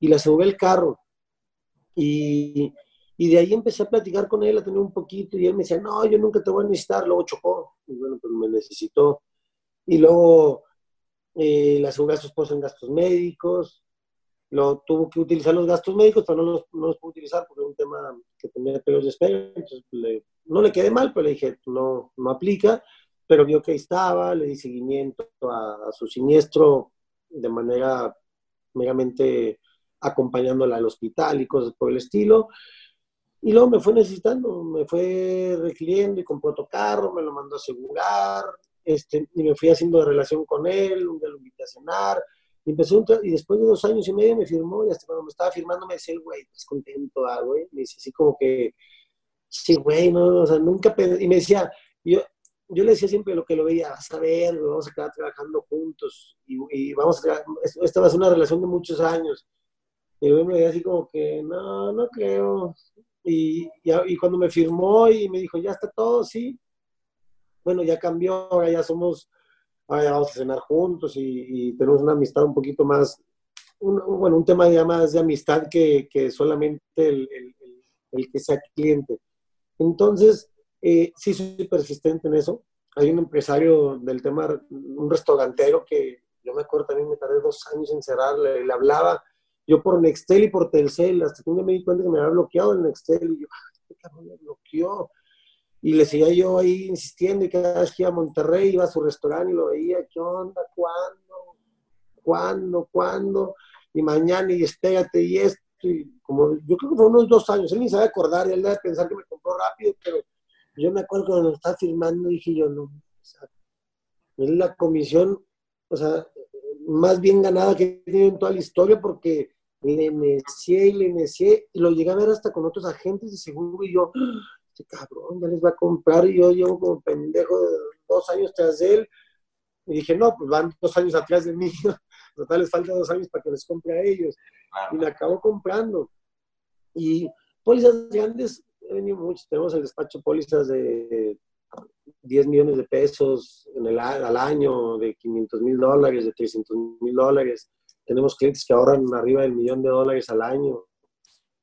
y le aseguré el carro. Y, y de ahí empecé a platicar con él, a tener un poquito, y él me decía, no, yo nunca te voy a necesitar, luego chocó, y bueno, pues me necesitó. Y luego eh, le aseguré a su esposa en gastos médicos, lo tuvo que utilizar los gastos médicos, pero no los, no los pudo utilizar porque era un tema que tenía periodos de espera, entonces no le quedé mal, pero le dije, no, no aplica, pero vio que ahí estaba, le di seguimiento a, a su siniestro de manera meramente acompañándola al hospital y cosas por el estilo. Y luego me fue necesitando, me fue requiriendo y compró otro carro, me lo mandó a asegurar, este, y me fui haciendo de relación con él, un día lo invité a cenar, y, empezó y después de dos años y medio me firmó, y hasta cuando me estaba firmando me decía, güey, estás contento, ah, güey, me dice así como que, sí, güey, no, o sea, nunca, y me decía, yo, yo le decía siempre lo que lo veía, vas a ver, vamos a quedar trabajando juntos, y, vamos a, esta va a ser una relación de muchos años, y yo me veía así como que, no, no creo, y, y, cuando me firmó y me dijo, ya está todo, sí. Bueno, ya cambió, ahora ya somos, ahora ya vamos a cenar juntos y, tenemos una amistad un poquito más, bueno, un tema ya más de amistad que, que solamente el, el, que sea cliente. Entonces, eh, sí soy persistente en eso. Hay un empresario del tema, un restaurantero que yo me acuerdo también me tardé dos años en cerrarle, le hablaba yo por Nextel y por Telcel, hasta que un día me di cuenta que me había bloqueado el Nextel y yo, ah, este cabrón me bloqueó. Y le seguía yo ahí insistiendo y cada vez que iba a Monterrey iba a su restaurante y lo veía, ¿qué onda? ¿Cuándo? ¿Cuándo? ¿Cuándo? Y mañana y espérate y esto. Y como yo creo que fue unos dos años, él ni sabe acordar, él debe pensar que me compró rápido, pero yo me acuerdo cuando estaba firmando dije yo, no, o sea, es la comisión, o sea, más bien ganada que he tenido en toda la historia porque le necié y le necié y lo llegué a ver hasta con otros agentes de seguro y yo, este cabrón, ya les va a comprar y yo llevo como pendejo de dos años tras de él. Y dije, no, pues van dos años atrás de mí. (laughs) Total, les falta dos años para que les compre a ellos. Y me acabó comprando. Y pólizas grandes, he venido mucho. Tenemos el despacho pólizas de 10 millones de pesos en el, al año, de 500 mil dólares, de 300 mil dólares. Tenemos clientes que ahorran arriba del millón de dólares al año.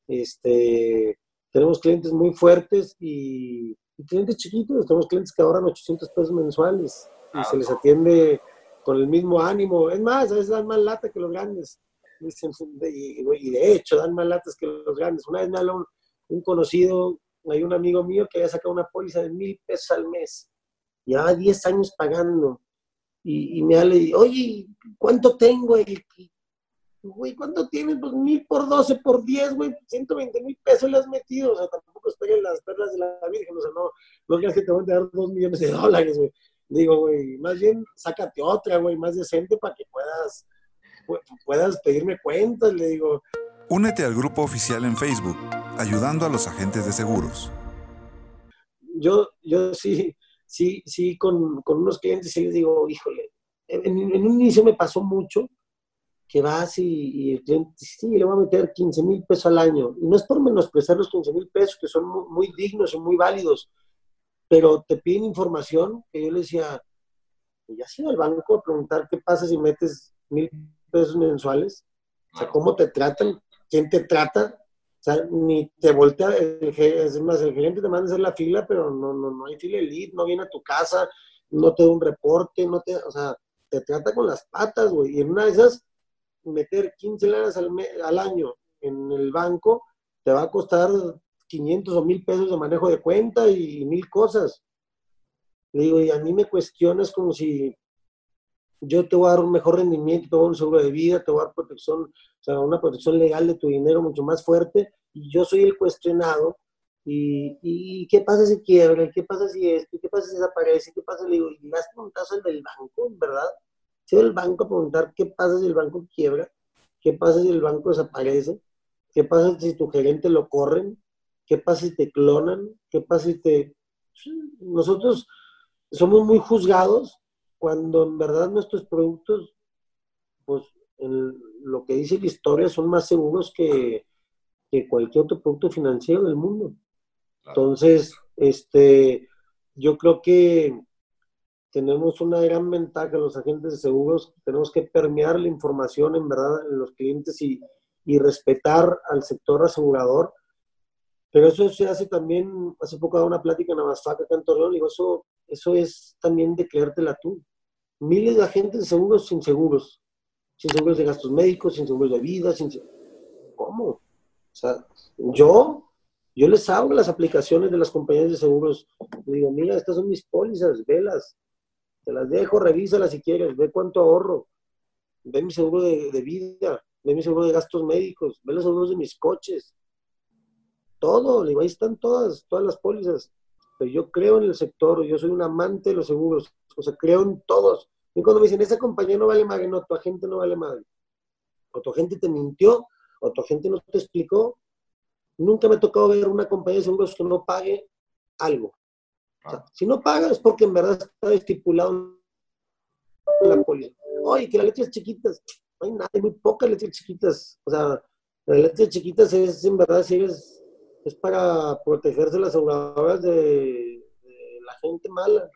Este, tenemos clientes muy fuertes y, clientes chiquitos. Tenemos clientes que ahorran 800 pesos mensuales y se les atiende con el mismo ánimo. Es más, a veces dan más lata que los grandes. Y de hecho, dan más latas que los grandes. Una vez me habló un, conocido, hay un amigo mío que había sacado una póliza de mil pesos al mes. Llevaba 10 años pagando. Y, me habla y, oye, ¿cuánto tengo? Y, güey, ¿cuánto tienes? Pues mil por doce por diez, güey, 120 mil pesos le has metido, o sea, tampoco esperen las perlas de la Virgen, o sea, no, no creas que te van a dar dos millones de (laughs) dólares, güey. Digo, güey, más bien sácate otra, güey, más decente para que puedas, puedas pedirme cuentas, le digo. Únete al grupo oficial en Facebook, ayudando a los agentes de seguros. Yo, yo sí, sí, sí, con, con unos clientes sí les digo, híjole, en, en un inicio me pasó mucho, que vas y, el cliente dice, sí, le voy a meter 15 mil pesos al año. Y no es por menospreciar los 15 mil pesos, que son muy, dignos y muy válidos, pero te piden información que yo le decía, ya has ido al banco a preguntar qué pasa si metes mil pesos mensuales, o sea, cómo te tratan, quién te trata, o sea, ni te voltea, el, es más, el gerente te manda a hacer la fila, pero no, no, no hay fila elite, no viene a tu casa, no te da un reporte, no te, o sea, te trata con las patas, güey, y en una de esas meter 15 lanas al, al año en el banco te va a costar 500 o 1000 pesos de manejo de cuenta y mil cosas. Le digo, y a mí me cuestionas como si yo te voy a dar un mejor rendimiento, te voy a dar un seguro de vida, te voy a dar protección, o sea, una protección legal de tu dinero mucho más fuerte, y yo soy el cuestionado, y, y ¿qué pasa si quiebra? ¿Qué pasa si esto? ¿Qué pasa si desaparece? ¿Qué pasa? Le digo, y das un caso el del banco, ¿verdad? Si el banco a preguntar qué pasa si el banco quiebra, qué pasa si el banco desaparece, qué pasa si tu gerente lo corren, qué pasa si te clonan, qué pasa si te... Nosotros somos muy juzgados cuando en verdad nuestros productos, pues en lo que dice la historia, son más seguros que, que cualquier otro producto financiero del mundo. Entonces, este, yo creo que tenemos una gran ventaja los agentes de seguros, tenemos que permear la información en verdad en los clientes y, y respetar al sector asegurador. Pero eso se hace también, hace poco daba una plática en Amasfaca, acá en Torreón, digo, eso, eso es también de creértela tú. Miles de agentes de seguros sin seguros, sin seguros de gastos médicos, sin seguros de vida, sin... ¿Cómo? O sea, yo, yo les hago las aplicaciones de las compañías de seguros. digo, mira, estas son mis pólizas, velas, te las dejo, revísalas si quieres, ve cuánto ahorro, ve mi seguro de, vida, ve mi seguro de gastos médicos, ve los seguros de mis coches, todo, ahí están todas, todas las pólizas. Pero yo creo en el sector, yo soy un amante de los seguros, o sea, creo en todos. Y cuando me dicen, esa compañía no vale madre, no, tu agente no vale madre. O tu agente te mintió, o tu agente no te explicó. Nunca me ha tocado ver una compañía de seguros que no pague algo si no pagas es porque en verdad está estipulado la póliza. Oye, que las letras chiquitas, no hay nada, hay muy pocas letras chiquitas. O sea, las letras chiquitas es en verdad si es, es para protegerse las aseguradoras de, la gente mala,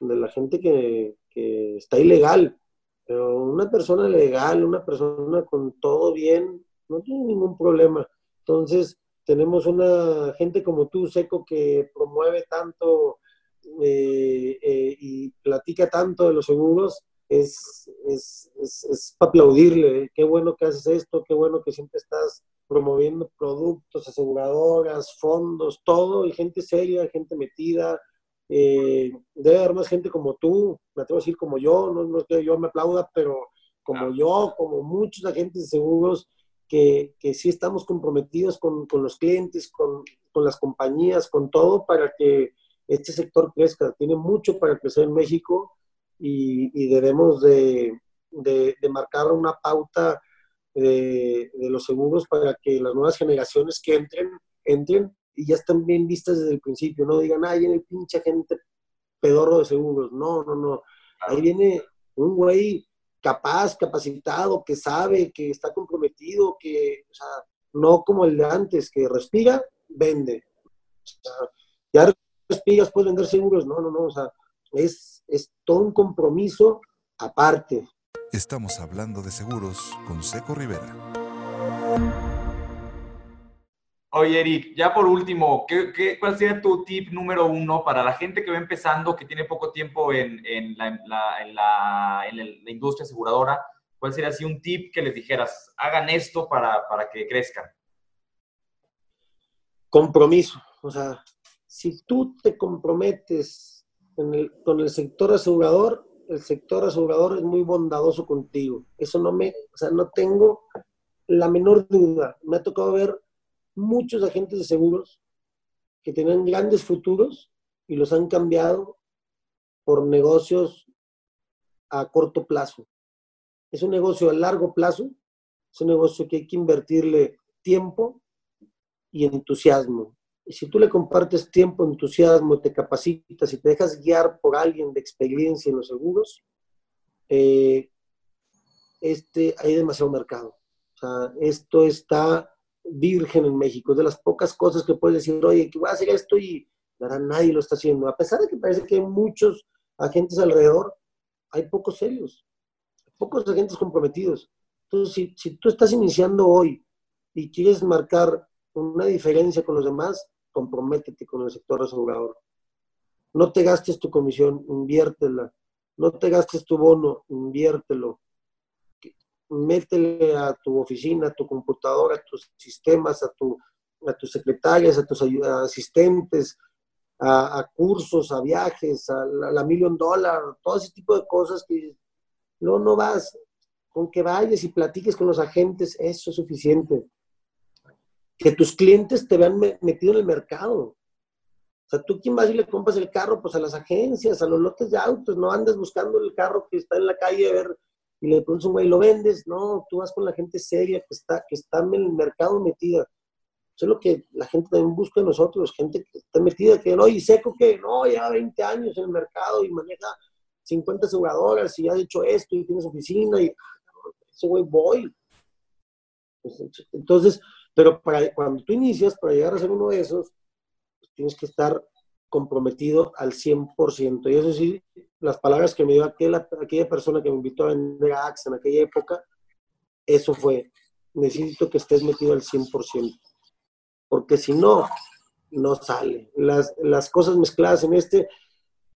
de la gente que, que está ilegal. Pero una persona legal, una persona con todo bien, no tiene ningún problema. Entonces, tenemos una gente como tú, Seco, que promueve tanto eh, eh, y platica tanto de los seguros, es, es, es, para aplaudirle. ¿eh? Qué bueno que haces esto, qué bueno que siempre estás promoviendo productos, aseguradoras, fondos, todo, y gente seria, gente metida. Eh, debe haber más gente como tú, me atrevo a decir como yo, no, no es que yo me aplauda, pero como yo, como muchos agentes de seguros, que, que sí estamos comprometidos con, con los clientes, con, con, las compañías, con todo, para que este sector crezca. Tiene mucho para crecer en México y, debemos de, de, marcar una pauta de, de, los seguros para que las nuevas generaciones que entren, entren y ya están bien vistas desde el principio. No digan, ay, viene el pinche gente pedorro de seguros. No, no, no. Ahí viene un güey capaz, capacitado, que sabe, que está comprometido, que, o sea, no como el de antes, que respira, vende. O sea, ya respiras, puedes vender seguros. No, no, no. O sea, es, es todo un compromiso aparte. Estamos hablando de seguros con Seco Rivera. Oye, Eric, ya por último, ¿qué, cuál sería tu tip número uno para la gente que va empezando, que tiene poco tiempo en, en, la, en, la, la, industria aseguradora? ¿Cuál sería así un tip que les dijeras, hagan esto para, para que crezcan? Compromiso. O sea, si tú te comprometes con el sector asegurador, el sector asegurador es muy bondadoso contigo. Eso no me, o sea, no tengo la menor duda. Me ha tocado ver muchos agentes de seguros que tienen grandes futuros y los han cambiado por negocios a corto plazo. Es un negocio a largo plazo, es un negocio que hay que invertirle tiempo y entusiasmo. Si tú le compartes tiempo, entusiasmo, te capacitas y te dejas guiar por alguien de experiencia en los seguros, eh, este, hay demasiado mercado. O sea, esto está virgen en México. Es de las pocas cosas que puedes decir, oye, que voy a hacer esto y nadie lo está haciendo. A pesar de que parece que hay muchos agentes alrededor, hay pocos serios, pocos agentes comprometidos. Entonces, si, si tú estás iniciando hoy y quieres marcar una diferencia con los demás, comprométete con el sector asegurador. No te gastes tu comisión, inviértela. No te gastes tu bono, inviértelo. Métele a tu oficina, a tu computadora, a tus sistemas, a, tu, a tus secretarias, a tus asistentes, a, cursos, a viajes, a la, million dollar, todo ese tipo de cosas que no, no vas. Con que vayas y platiques con los agentes, eso es suficiente que tus clientes te vean metido en el mercado. O sea, tú quién vas y le compras el carro, pues a las agencias, a los lotes de autos, no andas buscando el carro que está en la calle a ver y le pones un güey lo vendes, no, tú vas con la gente seria que está, que está en el mercado metida. Eso es lo que la gente también busca en nosotros, gente que está metida, que no, y seco que no, lleva 20 años en el mercado y maneja 50 aseguradoras y ha hecho esto y tienes oficina y ese güey voy. Pues, entonces, pero para, cuando tú inicias, para llegar a ser uno de esos, pues tienes que estar comprometido al 100%. Y eso sí, las palabras que me dio aquella, aquella persona que me invitó a vender a en aquella época, eso fue, necesito que estés metido al 100%. Porque si no, no sale. Las, las cosas mezcladas en este,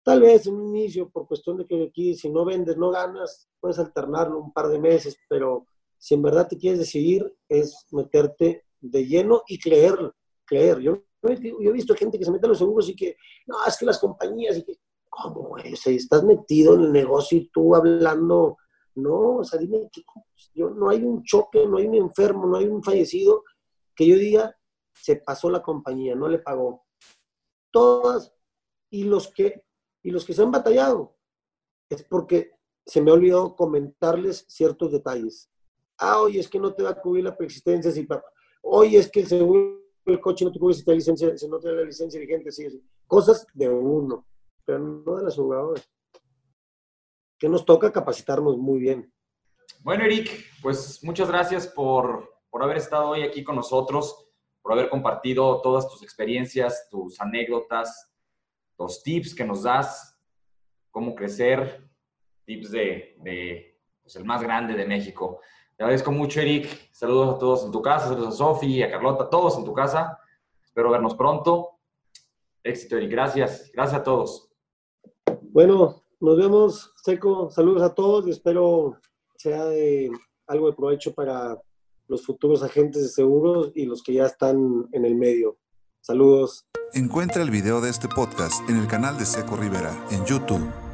tal vez en un inicio, por cuestión de que aquí, si no vendes, no ganas, puedes alternarlo un par de meses, pero si en verdad te quieres decidir, es meterte de lleno y creer, creer. Yo, yo he visto gente que se mete a los seguros y que, no, es que las compañías, y que, ¿cómo, güey? Estás metido en el negocio y tú hablando, no, o sea, dime, yo, no hay un choque, no hay un enfermo, no hay un fallecido que yo diga, se pasó la compañía, no le pagó. Todas, y los que, y los que se han batallado, es porque se me ha olvidado comentarles ciertos detalles. Ah, oye, es que no te va a cubrir la preexistencia si Oye, es que el seguro el coche no te cubre si, te licencia, si no tiene la licencia vigente, sí, Cosas de uno, pero no de las aseguradoras. Que nos toca capacitarnos muy bien. Bueno, Eric, pues muchas gracias por, por haber estado hoy aquí con nosotros, por haber compartido todas tus experiencias, tus anécdotas, los tips que nos das, cómo crecer, tips de, de pues, el más grande de México. Te agradezco mucho, Eric. Saludos a todos en tu casa, saludos a Sofi, a Carlota, a todos en tu casa. Espero vernos pronto. Éxito, Eric. Gracias. Gracias a todos. Bueno, nos vemos, Seco. Saludos a todos y espero sea de algo de provecho para los futuros agentes de seguros y los que ya están en el medio. Saludos. Encuentra el video de este podcast en el canal de Seco Rivera en YouTube.